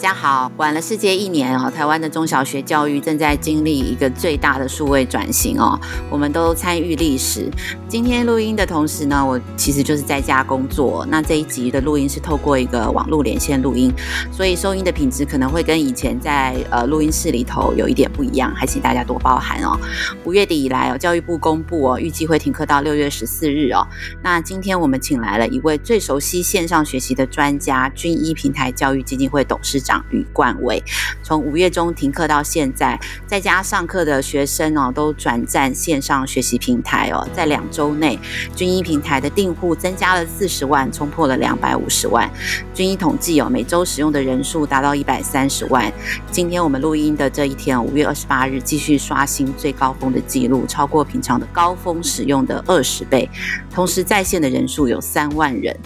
大家好，晚了世界一年哦，台湾的中小学教育正在经历一个最大的数位转型哦，我们都参与历史。今天录音的同时呢，我其实就是在家工作。那这一集的录音是透过一个网络连线录音，所以收音的品质可能会跟以前在呃录音室里头有一点不一样，还请大家多包涵哦。五月底以来哦，教育部公布哦，预计会停课到六月十四日哦。那今天我们请来了一位最熟悉线上学习的专家，军医平台教育基金会董事长。吕冠纬，从五月中停课到现在，在家上课的学生哦，都转战线上学习平台哦。在两周内，军医平台的订户增加了四十万，冲破了两百五十万。军医统计哦，每周使用的人数达到一百三十万。今天我们录音的这一天，五月二十八日，继续刷新最高峰的记录，超过平常的高峰使用的二十倍。同时在线的人数有三万人。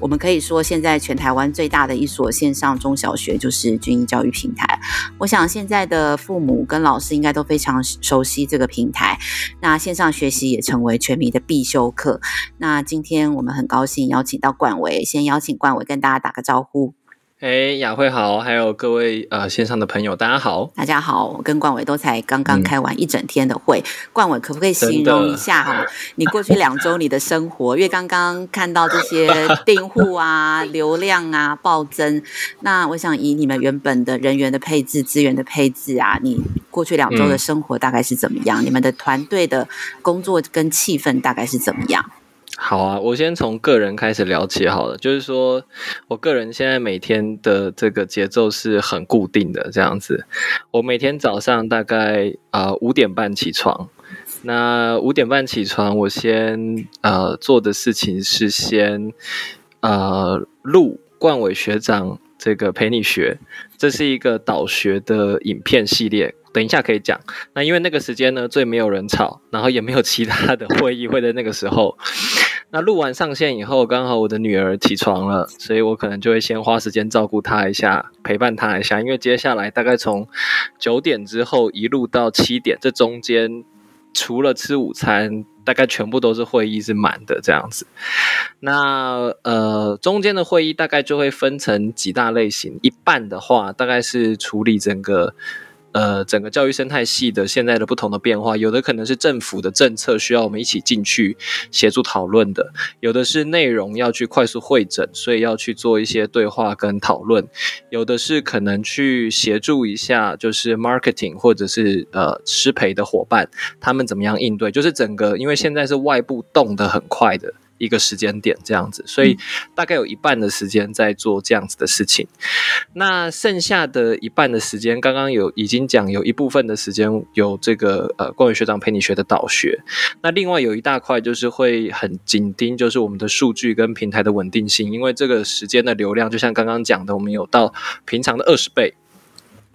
我们可以说，现在全台湾最大的一所线上中小学就是军医教育平台。我想现在的父母跟老师应该都非常熟悉这个平台。那线上学习也成为全民的必修课。那今天我们很高兴邀请到冠伟，先邀请冠伟跟大家打个招呼。哎，雅慧好，还有各位呃线上的朋友，大家好，大家好。我跟冠伟都才刚刚开完一整天的会，嗯、冠伟可不可以形容一下哈，你过去两周你的生活？因为刚刚看到这些 订户啊、流量啊暴增，那我想以你们原本的人员的配置、资源的配置啊，你过去两周的生活大概是怎么样？嗯、你们的团队的工作跟气氛大概是怎么样？好啊，我先从个人开始聊起好了。就是说我个人现在每天的这个节奏是很固定的，这样子。我每天早上大概呃五点半起床。那五点半起床，我先呃做的事情是先呃录冠伟学长这个陪你学，这是一个导学的影片系列。等一下可以讲。那因为那个时间呢，最没有人吵，然后也没有其他的会议会在那个时候。那录完上线以后，刚好我的女儿起床了，所以我可能就会先花时间照顾她一下，陪伴她一下。因为接下来大概从九点之后一路到七点，这中间除了吃午餐，大概全部都是会议是满的这样子。那呃，中间的会议大概就会分成几大类型，一半的话大概是处理整个。呃，整个教育生态系的现在的不同的变化，有的可能是政府的政策需要我们一起进去协助讨论的，有的是内容要去快速会诊，所以要去做一些对话跟讨论，有的是可能去协助一下，就是 marketing 或者是呃师培的伙伴，他们怎么样应对，就是整个因为现在是外部动得很快的。一个时间点这样子，所以大概有一半的时间在做这样子的事情。那剩下的一半的时间，刚刚有已经讲，有一部分的时间有这个呃光宇学长陪你学的导学。那另外有一大块就是会很紧盯，就是我们的数据跟平台的稳定性，因为这个时间的流量，就像刚刚讲的，我们有到平常的二十倍。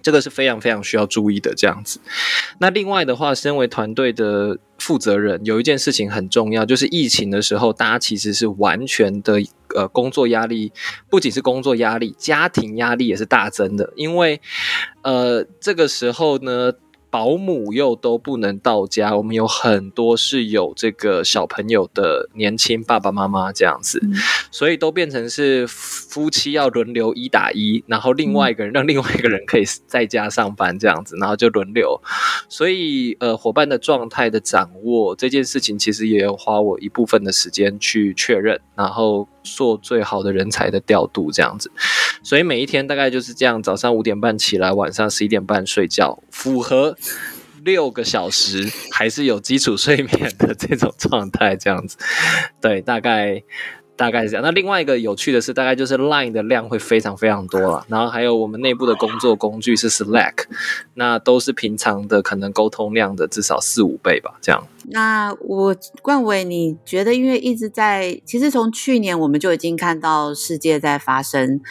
这个是非常非常需要注意的，这样子。那另外的话，身为团队的负责人，有一件事情很重要，就是疫情的时候，大家其实是完全的呃工作压力，不仅是工作压力，家庭压力也是大增的，因为呃这个时候呢。保姆又都不能到家，我们有很多是有这个小朋友的年轻爸爸妈妈这样子，嗯、所以都变成是夫妻要轮流一打一，然后另外一个人让另外一个人可以在家上班这样子，然后就轮流。所以呃，伙伴的状态的掌握这件事情，其实也有花我一部分的时间去确认，然后做最好的人才的调度这样子。所以每一天大概就是这样，早上五点半起来，晚上十一点半睡觉，符合六个小时，还是有基础睡眠的这种状态，这样子。对，大概。大概是这样。那另外一个有趣的是，大概就是 Line 的量会非常非常多了，然后还有我们内部的工作工具是 Slack，那都是平常的可能沟通量的至少四五倍吧，这样。那我冠伟，你觉得因为一直在，其实从去年我们就已经看到世界在发生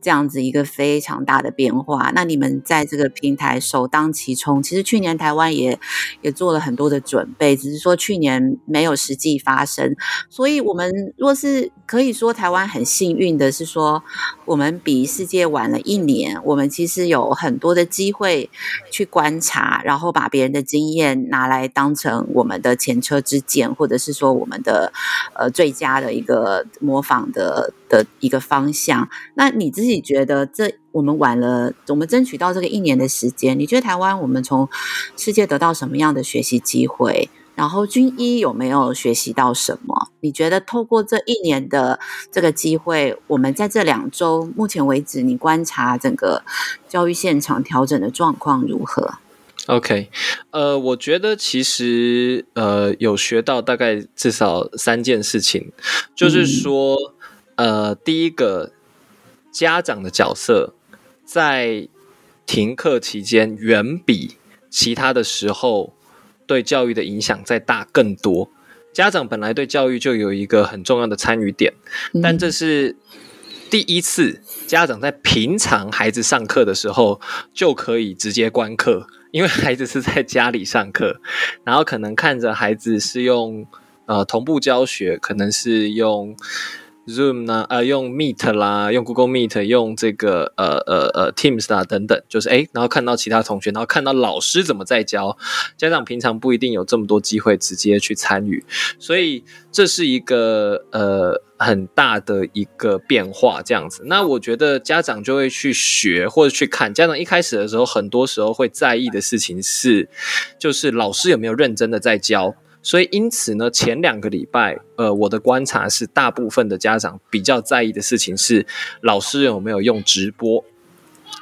这样子一个非常大的变化，那你们在这个平台首当其冲，其实去年台湾也也做了很多的准备，只是说去年没有实际发生，所以我们若是。可以说台湾很幸运的是说，我们比世界晚了一年，我们其实有很多的机会去观察，然后把别人的经验拿来当成我们的前车之鉴，或者是说我们的呃最佳的一个模仿的的一个方向。那你自己觉得这我们晚了，我们争取到这个一年的时间，你觉得台湾我们从世界得到什么样的学习机会？然后军医有没有学习到什么？你觉得透过这一年的这个机会，我们在这两周目前为止，你观察整个教育现场调整的状况如何？OK，呃，我觉得其实呃有学到大概至少三件事情，就是说，嗯、呃，第一个家长的角色在停课期间远比其他的时候。对教育的影响再大更多，家长本来对教育就有一个很重要的参与点，但这是第一次家长在平常孩子上课的时候就可以直接观课，因为孩子是在家里上课，然后可能看着孩子是用呃同步教学，可能是用。Zoom 呢？呃，用 Meet 啦，用 Google Meet，用这个呃呃呃 Teams 啦等等，就是诶，然后看到其他同学，然后看到老师怎么在教，家长平常不一定有这么多机会直接去参与，所以这是一个呃很大的一个变化，这样子。那我觉得家长就会去学或者去看，家长一开始的时候，很多时候会在意的事情是，就是老师有没有认真的在教。所以，因此呢，前两个礼拜，呃，我的观察是，大部分的家长比较在意的事情是，老师有没有用直播，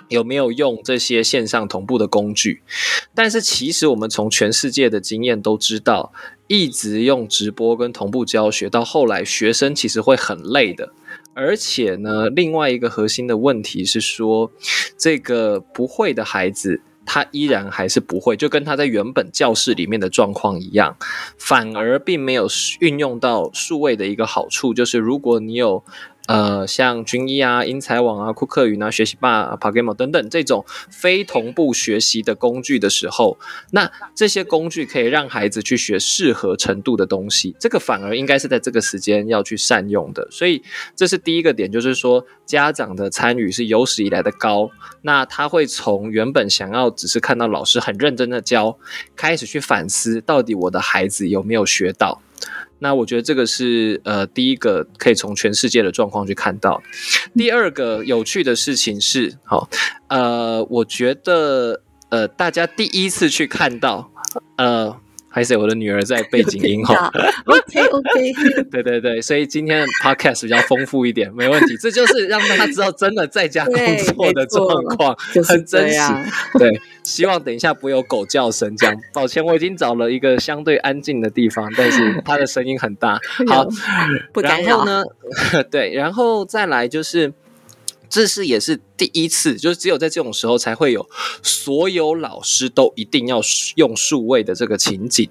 有没有用这些线上同步的工具。但是，其实我们从全世界的经验都知道，一直用直播跟同步教学，到后来学生其实会很累的。而且呢，另外一个核心的问题是说，这个不会的孩子。他依然还是不会，就跟他在原本教室里面的状况一样，反而并没有运用到数位的一个好处，就是如果你有。呃，像均一啊、英才网啊、酷克云啊、学习霸、啊、Pagamo 等等这种非同步学习的工具的时候，那这些工具可以让孩子去学适合程度的东西，这个反而应该是在这个时间要去善用的。所以这是第一个点，就是说家长的参与是有史以来的高。那他会从原本想要只是看到老师很认真的教，开始去反思到底我的孩子有没有学到。那我觉得这个是呃第一个可以从全世界的状况去看到。第二个有趣的事情是，好，呃，我觉得呃大家第一次去看到呃。还是我的女儿在背景音哈，OK OK，对对对，所以今天的 Podcast 比较丰富一点，没问题。这就是让大家知道真的在家工作的状况，很真实。对，希望等一下不会有狗叫声这样。抱歉，我已经找了一个相对安静的地方，但是它的声音很大。好，然后呢，对，然后再来就是。这是也是第一次，就是只有在这种时候才会有所有老师都一定要用数位的这个情景。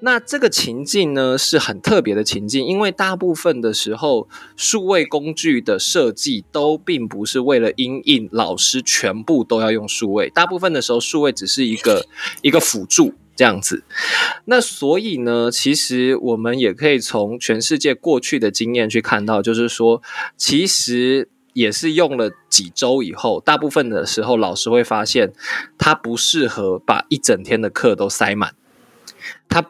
那这个情境呢，是很特别的情境，因为大部分的时候数位工具的设计都并不是为了因应老师全部都要用数位，大部分的时候数位只是一个一个辅助这样子。那所以呢，其实我们也可以从全世界过去的经验去看到，就是说其实。也是用了几周以后，大部分的时候，老师会发现他不适合把一整天的课都塞满，他。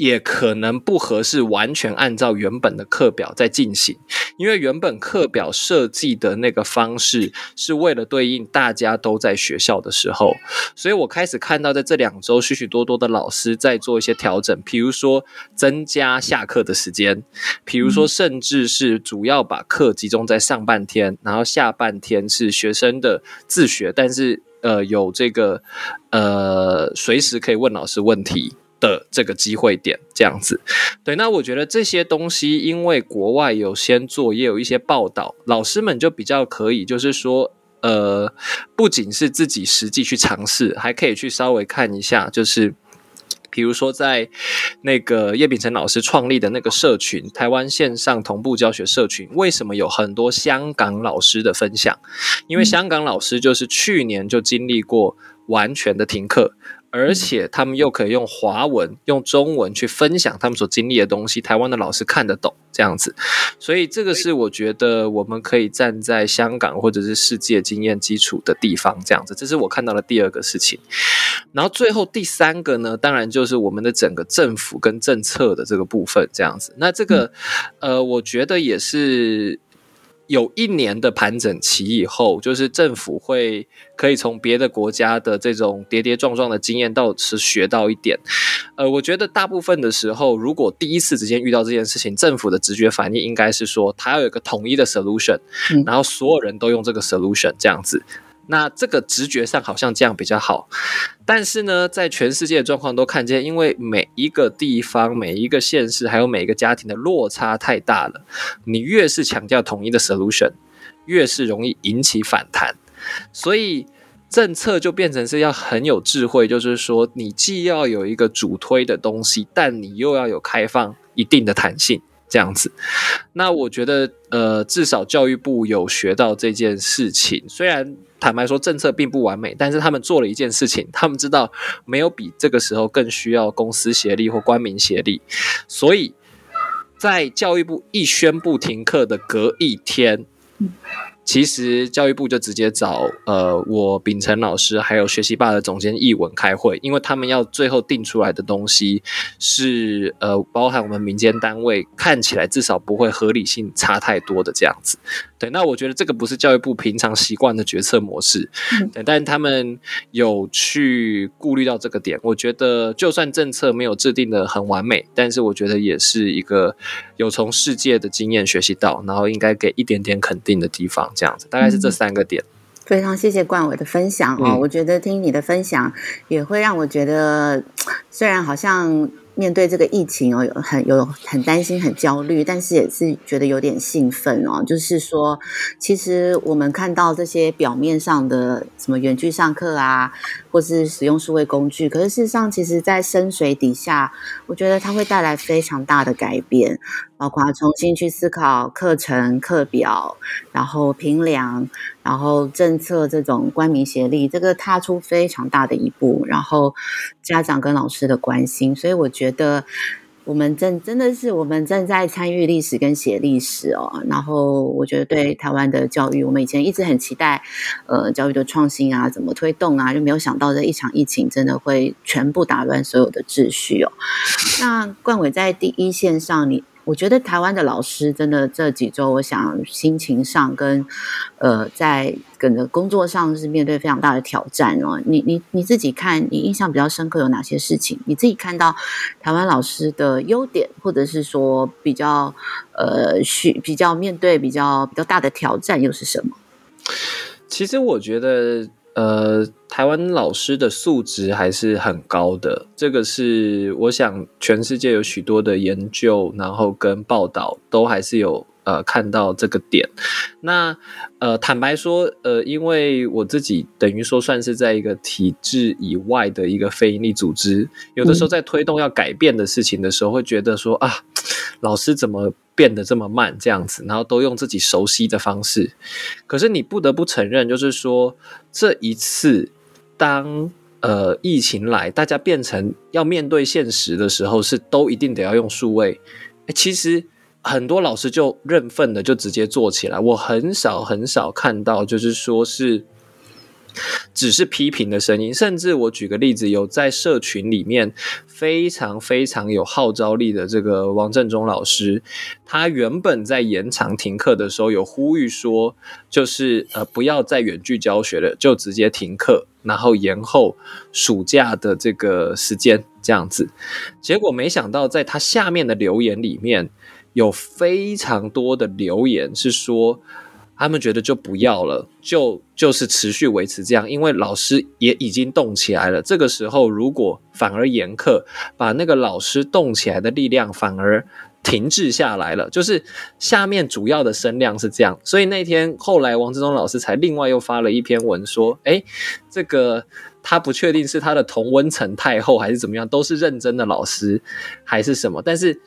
也可能不合适完全按照原本的课表在进行，因为原本课表设计的那个方式是为了对应大家都在学校的时候，所以我开始看到在这两周许许多多的老师在做一些调整，比如说增加下课的时间，比如说甚至是主要把课集中在上半天，然后下半天是学生的自学，但是呃有这个呃随时可以问老师问题。的这个机会点这样子，对，那我觉得这些东西，因为国外有先做，也有一些报道，老师们就比较可以，就是说，呃，不仅是自己实际去尝试，还可以去稍微看一下，就是比如说在那个叶秉成老师创立的那个社群，台湾线上同步教学社群，为什么有很多香港老师的分享？因为香港老师就是去年就经历过完全的停课。而且他们又可以用华文、用中文去分享他们所经历的东西，台湾的老师看得懂这样子，所以这个是我觉得我们可以站在香港或者是世界经验基础的地方这样子，这是我看到的第二个事情。然后最后第三个呢，当然就是我们的整个政府跟政策的这个部分这样子。那这个，呃，我觉得也是。有一年的盘整期以后，就是政府会可以从别的国家的这种跌跌撞撞的经验，到是学到一点。呃，我觉得大部分的时候，如果第一次直接遇到这件事情，政府的直觉反应应该是说，它要有一个统一的 solution，然后所有人都用这个 solution 这样子。那这个直觉上好像这样比较好，但是呢，在全世界的状况都看见，因为每一个地方、每一个县市，还有每一个家庭的落差太大了，你越是强调统一的 solution，越是容易引起反弹，所以政策就变成是要很有智慧，就是说你既要有一个主推的东西，但你又要有开放一定的弹性。这样子，那我觉得，呃，至少教育部有学到这件事情。虽然坦白说，政策并不完美，但是他们做了一件事情，他们知道没有比这个时候更需要公司协力或官民协力。所以在教育部一宣布停课的隔一天。其实教育部就直接找呃我秉承老师还有学习霸的总监易文开会，因为他们要最后定出来的东西是呃包含我们民间单位看起来至少不会合理性差太多的这样子。对，那我觉得这个不是教育部平常习惯的决策模式，对，但他们有去顾虑到这个点。我觉得就算政策没有制定的很完美，但是我觉得也是一个有从世界的经验学习到，然后应该给一点点肯定的地方。这样子，大概是这三个点。非常谢谢冠伟的分享哦，嗯、我觉得听你的分享也会让我觉得，虽然好像。面对这个疫情哦，有很有很担心、很焦虑，但是也是觉得有点兴奋哦。就是说，其实我们看到这些表面上的什么远距上课啊，或是使用数位工具，可是事实上，其实在深水底下，我觉得它会带来非常大的改变，包括重新去思考课程、课表，然后评量。然后政策这种官民协力，这个踏出非常大的一步。然后家长跟老师的关心，所以我觉得我们正真的是我们正在参与历史跟写历史哦。然后我觉得对台湾的教育，我们以前一直很期待，呃，教育的创新啊，怎么推动啊，就没有想到这一场疫情真的会全部打乱所有的秩序哦。那冠伟在第一线上，你。我觉得台湾的老师真的这几周，我想心情上跟呃，在整个工作上是面对非常大的挑战哦。你你你自己看，你印象比较深刻有哪些事情？你自己看到台湾老师的优点，或者是说比较呃需比较面对比较比较大的挑战又是什么？其实我觉得。呃，台湾老师的素质还是很高的，这个是我想全世界有许多的研究，然后跟报道都还是有呃看到这个点。那呃，坦白说，呃，因为我自己等于说算是在一个体制以外的一个非营利组织，有的时候在推动要改变的事情的时候，会觉得说啊，老师怎么变得这么慢这样子，然后都用自己熟悉的方式。可是你不得不承认，就是说这一次当呃疫情来，大家变成要面对现实的时候，是都一定得要用数位。欸，其实很多老师就认份的就直接做起来。我很少很少看到，就是说是。只是批评的声音，甚至我举个例子，有在社群里面非常非常有号召力的这个王振中老师，他原本在延长停课的时候有呼吁说，就是呃不要再远距教学了，就直接停课，然后延后暑假的这个时间这样子。结果没想到在他下面的留言里面有非常多的留言是说。他们觉得就不要了，就就是持续维持这样，因为老师也已经动起来了。这个时候如果反而严课，把那个老师动起来的力量反而停滞下来了。就是下面主要的声量是这样，所以那天后来王志忠老师才另外又发了一篇文说：“诶，这个他不确定是他的同温层太厚还是怎么样，都是认真的老师还是什么，但是。”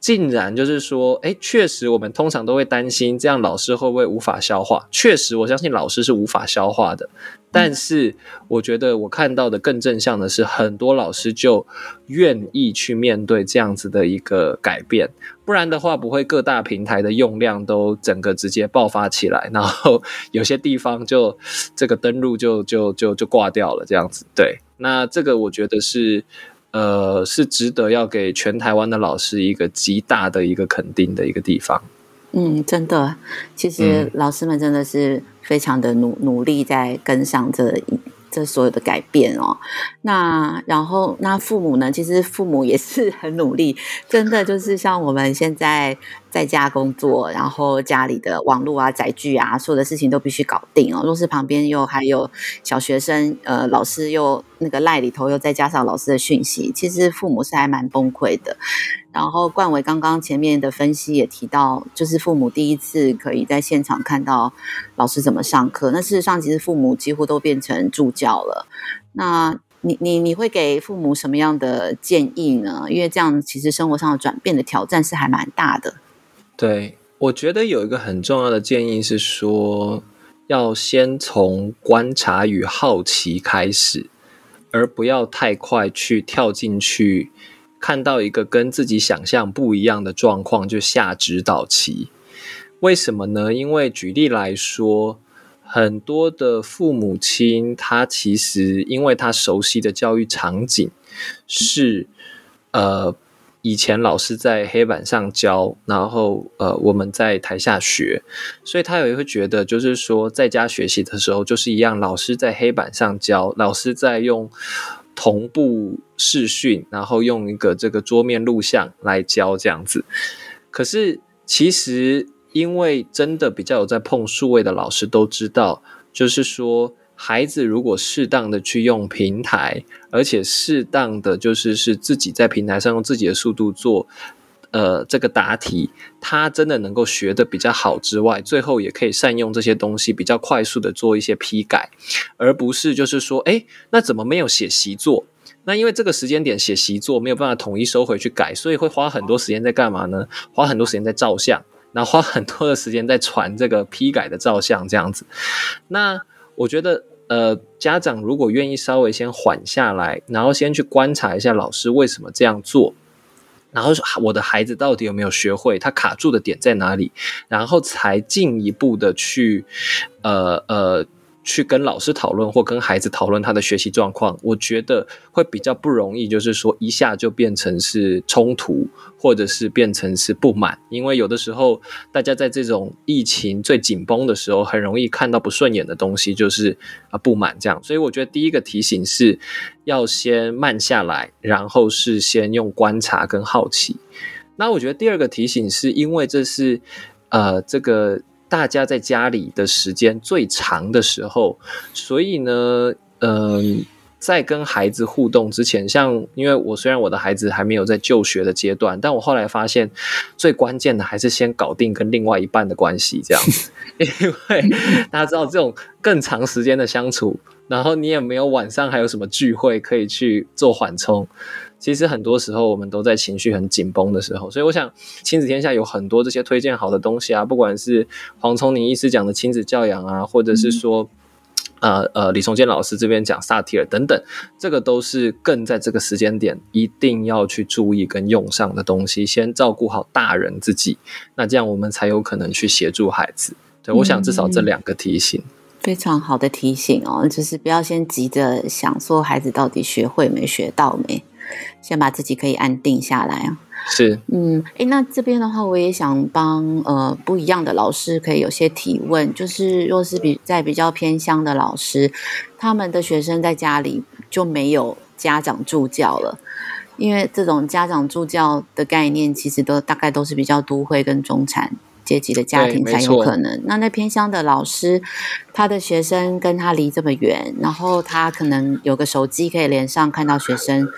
竟然就是说，哎，确实我们通常都会担心，这样老师会不会无法消化？确实，我相信老师是无法消化的。但是，我觉得我看到的更正向的是，很多老师就愿意去面对这样子的一个改变。不然的话，不会各大平台的用量都整个直接爆发起来，然后有些地方就这个登录就就就就挂掉了，这样子。对，那这个我觉得是。呃，是值得要给全台湾的老师一个极大的一个肯定的一个地方。嗯，真的，其实老师们真的是非常的努努力在跟上这这所有的改变哦。那然后那父母呢？其实父母也是很努力，真的就是像我们现在。在家工作，然后家里的网络啊、载具啊，所有的事情都必须搞定哦。若是旁边又还有小学生，呃，老师又那个赖里头又再加上老师的讯息，其实父母是还蛮崩溃的。然后冠伟刚刚前面的分析也提到，就是父母第一次可以在现场看到老师怎么上课。那事实上，其实父母几乎都变成助教了。那你你你会给父母什么样的建议呢？因为这样其实生活上的转变的挑战是还蛮大的。对，我觉得有一个很重要的建议是说，要先从观察与好奇开始，而不要太快去跳进去，看到一个跟自己想象不一样的状况就下指导棋。为什么呢？因为举例来说，很多的父母亲他其实因为他熟悉的教育场景是呃。以前老师在黑板上教，然后呃我们在台下学，所以他也会觉得，就是说在家学习的时候就是一样，老师在黑板上教，老师在用同步视讯，然后用一个这个桌面录像来教这样子。可是其实因为真的比较有在碰数位的老师都知道，就是说。孩子如果适当的去用平台，而且适当的就是是自己在平台上用自己的速度做，呃，这个答题，他真的能够学得比较好之外，最后也可以善用这些东西，比较快速的做一些批改，而不是就是说，哎，那怎么没有写习作？那因为这个时间点写习作没有办法统一收回去改，所以会花很多时间在干嘛呢？花很多时间在照相，然后花很多的时间在传这个批改的照相，这样子。那我觉得。呃，家长如果愿意稍微先缓下来，然后先去观察一下老师为什么这样做，然后我的孩子到底有没有学会，他卡住的点在哪里，然后才进一步的去，呃呃。去跟老师讨论或跟孩子讨论他的学习状况，我觉得会比较不容易，就是说一下就变成是冲突，或者是变成是不满，因为有的时候大家在这种疫情最紧绷的时候，很容易看到不顺眼的东西，就是啊不满这样。所以我觉得第一个提醒是要先慢下来，然后是先用观察跟好奇。那我觉得第二个提醒是因为这是呃这个。大家在家里的时间最长的时候，所以呢，嗯，在跟孩子互动之前，像因为我虽然我的孩子还没有在就学的阶段，但我后来发现最关键的还是先搞定跟另外一半的关系，这样子，因为大家知道这种更长时间的相处，然后你也没有晚上还有什么聚会可以去做缓冲。其实很多时候我们都在情绪很紧绷的时候，所以我想亲子天下有很多这些推荐好的东西啊，不管是黄瑽宁医师讲的亲子教养啊，或者是说，呃呃李崇建老师这边讲萨提尔等等，这个都是更在这个时间点一定要去注意跟用上的东西。先照顾好大人自己，那这样我们才有可能去协助孩子。对，我想至少这两个提醒，嗯，非常好的提醒哦，就是不要先急着想说孩子到底学会没学到没。先把自己可以安定下来啊，是，嗯，诶，那这边的话，我也想帮呃不一样的老师可以有些提问，就是若是比在比较偏乡的老师，他们的学生在家里就没有家长助教了，因为这种家长助教的概念，其实都大概都是比较都会跟中产。阶级的家庭才有可能。那那偏乡的老师，他的学生跟他离这么远，然后他可能有个手机可以连上，看到学生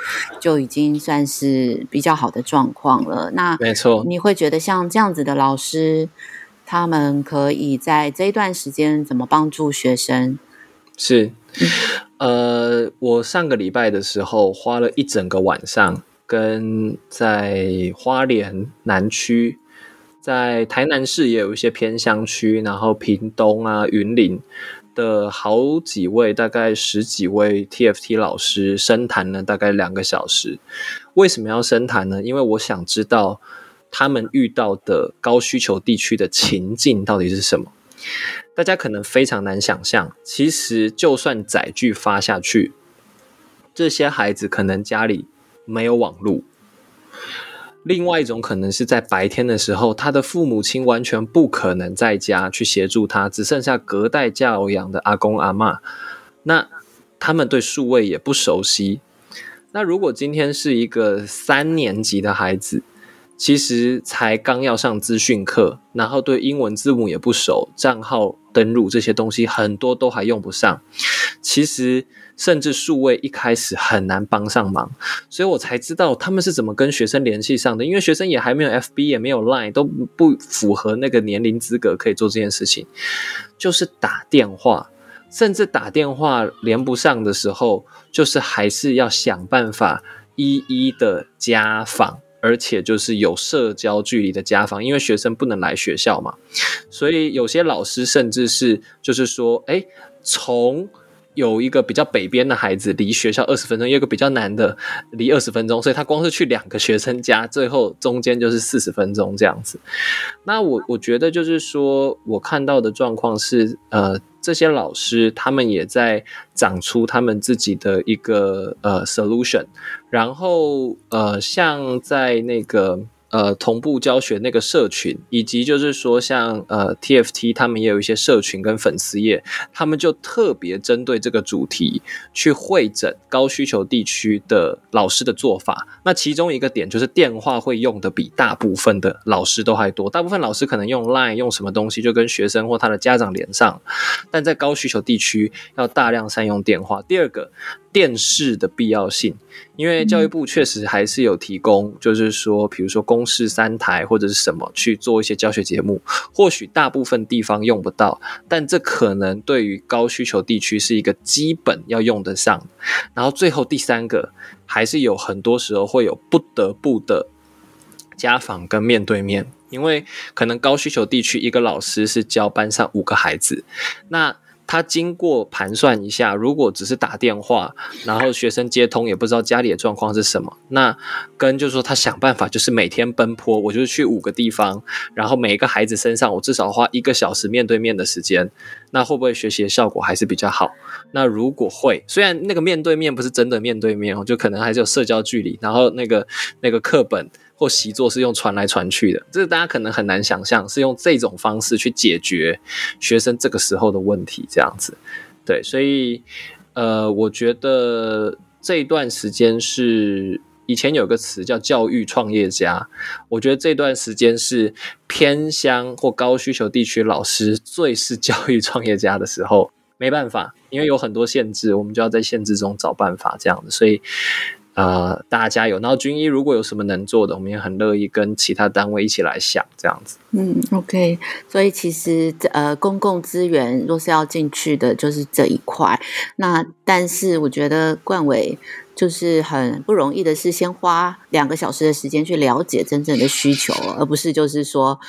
就已经算是比较好的状况了。那没错，你会觉得像这样子的老师，他们可以在这一段时间怎么帮助学生？是，呃，我上个礼拜的时候花了一整个晚上。跟在花莲南区，在台南市也有一些偏乡区，然后屏东啊、云林的好几位，大概十几位 TFT 老师深谈了大概两个小时。为什么要深谈呢？因为我想知道他们遇到的高需求地区的情境到底是什么。大家可能非常难想象，其实就算载具发下去，这些孩子可能家里没有网路。另外一种可能是在白天的时候，他的父母亲完全不可能在家去协助他，只剩下隔代教养的阿公阿嬷。那他们对数位也不熟悉。那如果今天是一个三年级的孩子，其实才刚要上资讯课，然后对英文字母也不熟，账号登录这些东西很多都还用不上。其实甚至数位一开始很难帮上忙，所以我才知道他们是怎么跟学生联系上的。因为学生也还没有 FB，也没有 Line，都不符合那个年龄资格可以做这件事情，就是打电话，甚至打电话连不上的时候，就是还是要想办法一一的家访。而且就是有社交距离的家访，因为学生不能来学校嘛，所以有些老师甚至是就是说，哎，从有一个比较北边的孩子离学校二十分钟，有一个比较南的离二十分钟，所以他光是去两个学生家，最后中间就是四十分钟这样子。那我我觉得就是说我看到的状况是，呃。这些老师他们也在长出他们自己的一个呃 solution，然后呃像在那个。呃，同步教学那个社群，以及就是说像呃 TFT 他们也有一些社群跟粉丝页，他们就特别针对这个主题去会诊高需求地区的老师的做法。那其中一个点就是电话会用的比大部分的老师都还多，大部分老师可能用 Line 用什么东西就跟学生或他的家长连上，但在高需求地区要大量善用电话。第二个。电视的必要性，因为教育部确实还是有提供，就是说，比如说公视三台或者是什么去做一些教学节目，或许大部分地方用不到，但这可能对于高需求地区是一个基本要用得上。然后最后第三个，还是有很多时候会有不得不的家访跟面对面，因为可能高需求地区一个老师是教班上五个孩子，那。他经过盘算一下，如果只是打电话，然后学生接通也不知道家里的状况是什么，那跟就是说他想办法，就是每天奔波，我就是去五个地方，然后每一个孩子身上我至少花一个小时面对面的时间，那会不会学习的效果还是比较好？那如果会，虽然那个面对面不是真的面对面哦，就可能还是有社交距离，然后那个那个课本。或习作是用传来传去的，这大家可能很难想象，是用这种方式去解决学生这个时候的问题，这样子。对，所以呃，我觉得这段时间是以前有个词叫教育创业家，我觉得这段时间是偏乡或高需求地区老师最是教育创业家的时候。没办法，因为有很多限制，我们就要在限制中找办法，这样子，所以。呃，大家有！然后军医如果有什么能做的，我们也很乐意跟其他单位一起来想这样子。嗯，OK。所以其实呃，公共资源若是要进去的，就是这一块。那但是我觉得冠伟。就是很不容易的，是先花两个小时的时间去了解真正的需求，而不是就是说，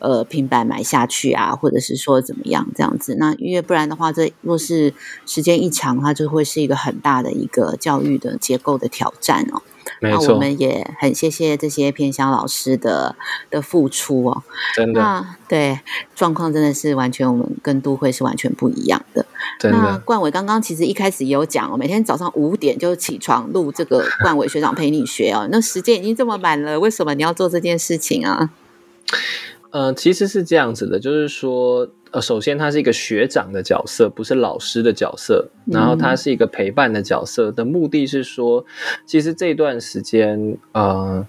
呃，平板买下去啊，或者是说怎么样这样子。那因为不然的话，这若是时间一长，它就会是一个很大的一个教育的结构的挑战哦。那我们也很谢谢这些偏乡老师的的付出哦。真的。那对，状况真的是完全我们跟都会是完全不一样的。真的。那冠伟刚刚其实一开始也有讲，我每天早上五点就起床录这个 冠伟学长陪你学哦。那时间已经这么满了，为什么你要做这件事情啊？呃，其实是这样子的，就是说，呃，首先他是一个学长的角色，不是老师的角色，然后他是一个陪伴的角色，的目的是说，其实这段时间，呃，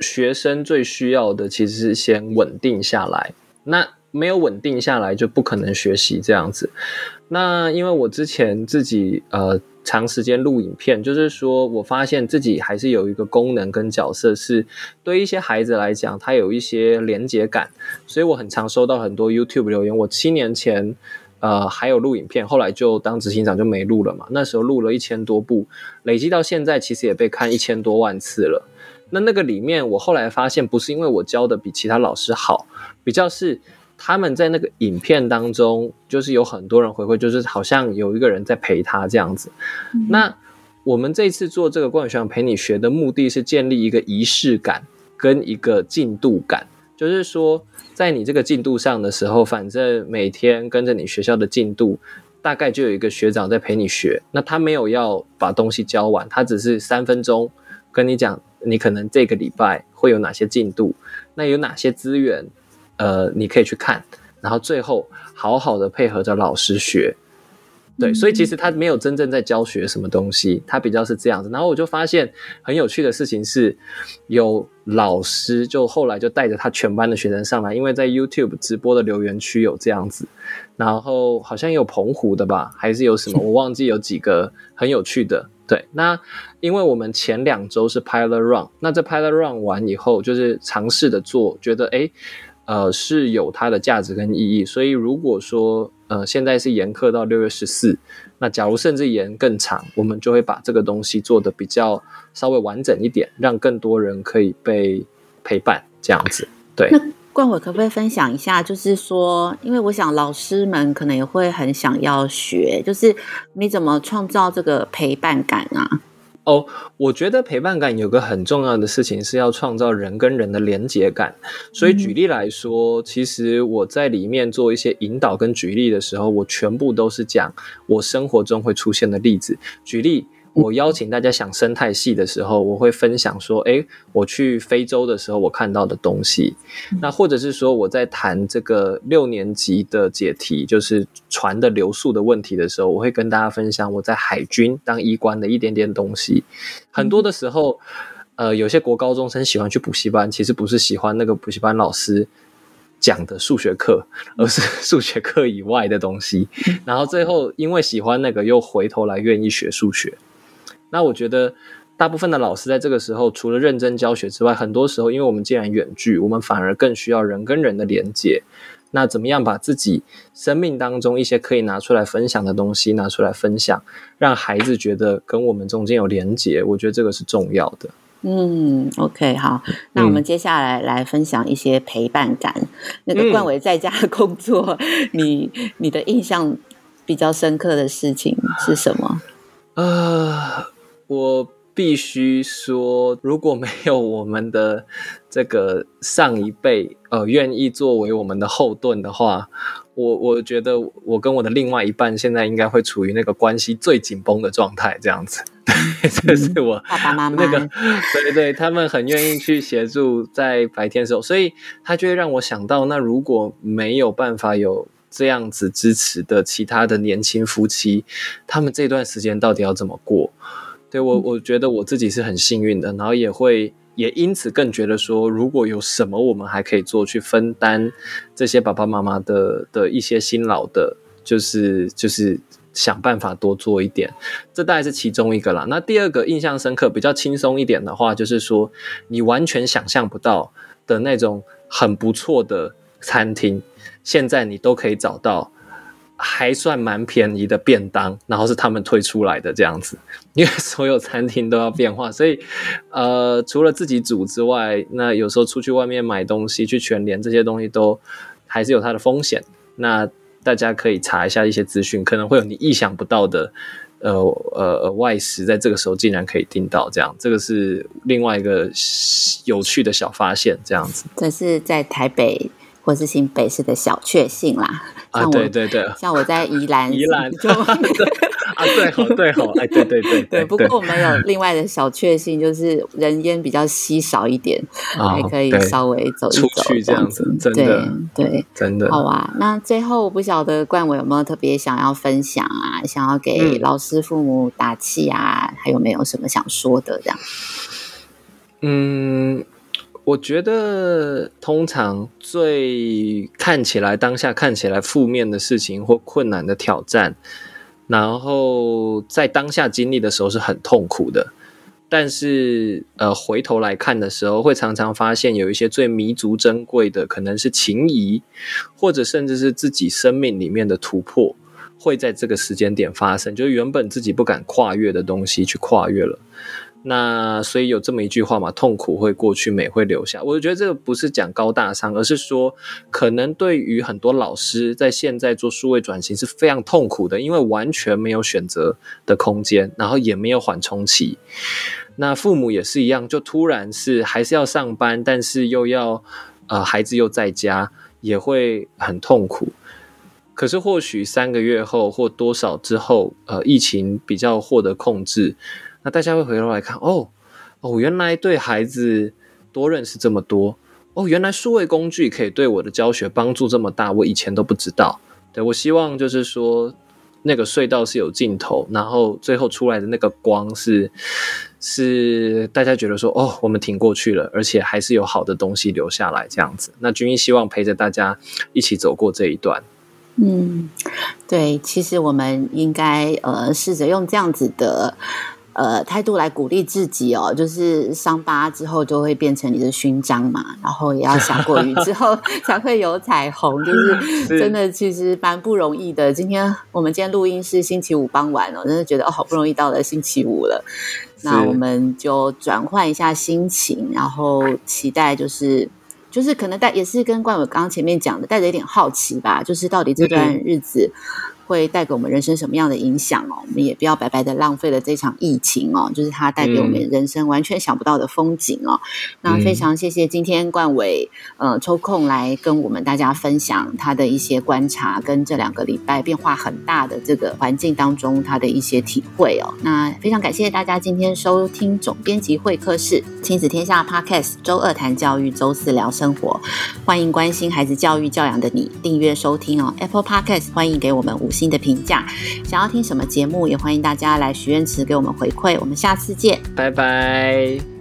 学生最需要的其实是先稳定下来，那没有稳定下来就不可能学习这样子。那因为我之前自己，呃。长时间录影片，就是说我发现自己还是有一个功能跟角色，是对一些孩子来讲，他有一些连结感，所以我很常收到很多 YouTube 留言。我七年前，呃，还有录影片，后来就当执行长就没录了嘛。那时候录了一千多部，累积到现在，其实也被看一千多万次了。那那个里面，我后来发现不是因为我教的比其他老师好，比较是他们在那个影片当中，就是有很多人回馈，就是好像有一个人在陪他这样子。嗯、那我们这次做这个冠宇学长陪你学的目的是建立一个仪式感跟一个进度感，就是说在你这个进度上的时候，反正每天跟着你学校的进度。大概就有一个学长在陪你学，那他没有要把东西教完，他只是三分钟跟你讲，你可能这个礼拜会有哪些进度，那有哪些资源，呃，你可以去看，然后最后好好的配合着老师学。对，所以其实他没有真正在教学什么东西，他比较是这样子。然后我就发现很有趣的事情是，有老师就后来就带着他全班的学生上来，因为在 YouTube 直播的留言区有这样子，然后好像有澎湖的吧，还是有什么 我忘记有几个很有趣的。对，那因为我们前两周是 Pilot Run，那这 Pilot Run 完以后就是尝试的做，觉得诶呃是有它的价值跟意义，所以如果说。呃，现在是延课到六月十四。那假如甚至延更长，我们就会把这个东西做得比较稍微完整一点，让更多人可以被陪伴这样子。对，那冠伟可不可以分享一下？就是说，因为我想老师们可能也会很想要学，就是你怎么创造这个陪伴感啊？哦，我觉得陪伴感有个很重要的事情是要创造人跟人的连结感。所以举例来说，嗯、其实我在里面做一些引导跟举例的时候，我全部都是讲我生活中会出现的例子，举例。我邀请大家想生态系的时候，我会分享说，诶，我去非洲的时候我看到的东西，那或者是说我在谈这个六年级的解题，就是船的流速的问题的时候，我会跟大家分享我在海军当医官的一点点东西。很多的时候，呃，有些国高中生喜欢去补习班，其实不是喜欢那个补习班老师讲的数学课，而是数学课以外的东西。然后最后因为喜欢那个，又回头来愿意学数学。那我觉得，大部分的老师在这个时候，除了认真教学之外，很多时候，因为我们既然远距，我们反而更需要人跟人的连接。那怎么样把自己生命当中一些可以拿出来分享的东西拿出来分享，让孩子觉得跟我们中间有连接？我觉得这个是重要的。嗯，OK，好，那我们接下来来分享一些陪伴感。嗯、那个冠伟在家的工作，嗯、你你的印象比较深刻的事情是什么？啊、呃。我必须说，如果没有我们的这个上一辈呃愿意作为我们的后盾的话，我我觉得我跟我的另外一半现在应该会处于那个关系最紧绷的状态，这样子。对，这是我爸爸妈妈那个，对对，他们很愿意去协助在白天的时候，所以他就会让我想到，那如果没有办法有这样子支持的其他的年轻夫妻，他们这段时间到底要怎么过？对，我我觉得我自己是很幸运的，然后也会也因此更觉得说，如果有什么我们还可以做去分担这些爸爸妈妈的的一些辛劳的，就是就是想办法多做一点，这大概是其中一个啦。那第二个印象深刻、比较轻松一点的话，就是说你完全想象不到的那种很不错的餐厅，现在你都可以找到。还算蛮便宜的便当，然后是他们推出来的这样子，因为所有餐厅都要变化，所以呃，除了自己煮之外，那有时候出去外面买东西，去全联这些东西都还是有它的风险。那大家可以查一下一些资讯，可能会有你意想不到的呃呃外食，在这个时候竟然可以订到，这样这个是另外一个有趣的小发现，这样子。这是在台北。或是新北市的小确幸啦，啊，对对对，像我在宜兰，宜兰就 啊，对好对好，哎，对对对对，不过我们有另外的小确幸，就是人烟比较稀少一点，还可以稍微走一走这样子，真的对，真的好啊。那最后我不晓得冠伟有没有特别想要分享啊，想要给老师父母打气啊，还有没有什么想说的这样？嗯。我觉得，通常最看起来当下看起来负面的事情或困难的挑战，然后在当下经历的时候是很痛苦的。但是，呃，回头来看的时候，会常常发现有一些最弥足珍贵的，可能是情谊，或者甚至是自己生命里面的突破，会在这个时间点发生，就是原本自己不敢跨越的东西去跨越了。那所以有这么一句话嘛，痛苦会过去，美会留下。我觉得这个不是讲高大上，而是说，可能对于很多老师在现在做数位转型是非常痛苦的，因为完全没有选择的空间，然后也没有缓冲期。那父母也是一样，就突然是还是要上班，但是又要呃孩子又在家，也会很痛苦。可是或许三个月后或多少之后，呃，疫情比较获得控制。那大家会回头来看，哦，哦，原来对孩子多认识这么多，哦，原来数位工具可以对我的教学帮助这么大，我以前都不知道。对，我希望就是说，那个隧道是有尽头，然后最后出来的那个光是是大家觉得说，哦，我们挺过去了，而且还是有好的东西留下来这样子。那均一希望陪着大家一起走过这一段。嗯，对，其实我们应该呃试着用这样子的。呃，态度来鼓励自己哦，就是伤疤之后就会变成你的勋章嘛，然后也要下过雨之后 才会有彩虹，就是 真的其实蛮不容易的。今天我们今天录音是星期五傍晚哦，真的觉得哦，好不容易到了星期五了，那我们就转换一下心情，然后期待就是就是可能带也是跟冠伟刚刚前面讲的，带着一点好奇吧，就是到底这段日子。会带给我们人生什么样的影响哦？我们也不要白白的浪费了这场疫情哦，就是它带给我们人生完全想不到的风景哦。那非常谢谢今天冠伟呃抽空来跟我们大家分享他的一些观察，跟这两个礼拜变化很大的这个环境当中他的一些体会哦。那非常感谢大家今天收听总编辑会客室亲子天下 Podcast，周二谈教育，周四聊生活。欢迎关心孩子教育教养的你订阅收听哦，Apple Podcast 欢迎给我们五新的评价，想要听什么节目，也欢迎大家来许愿池给我们回馈。我们下次见，拜拜。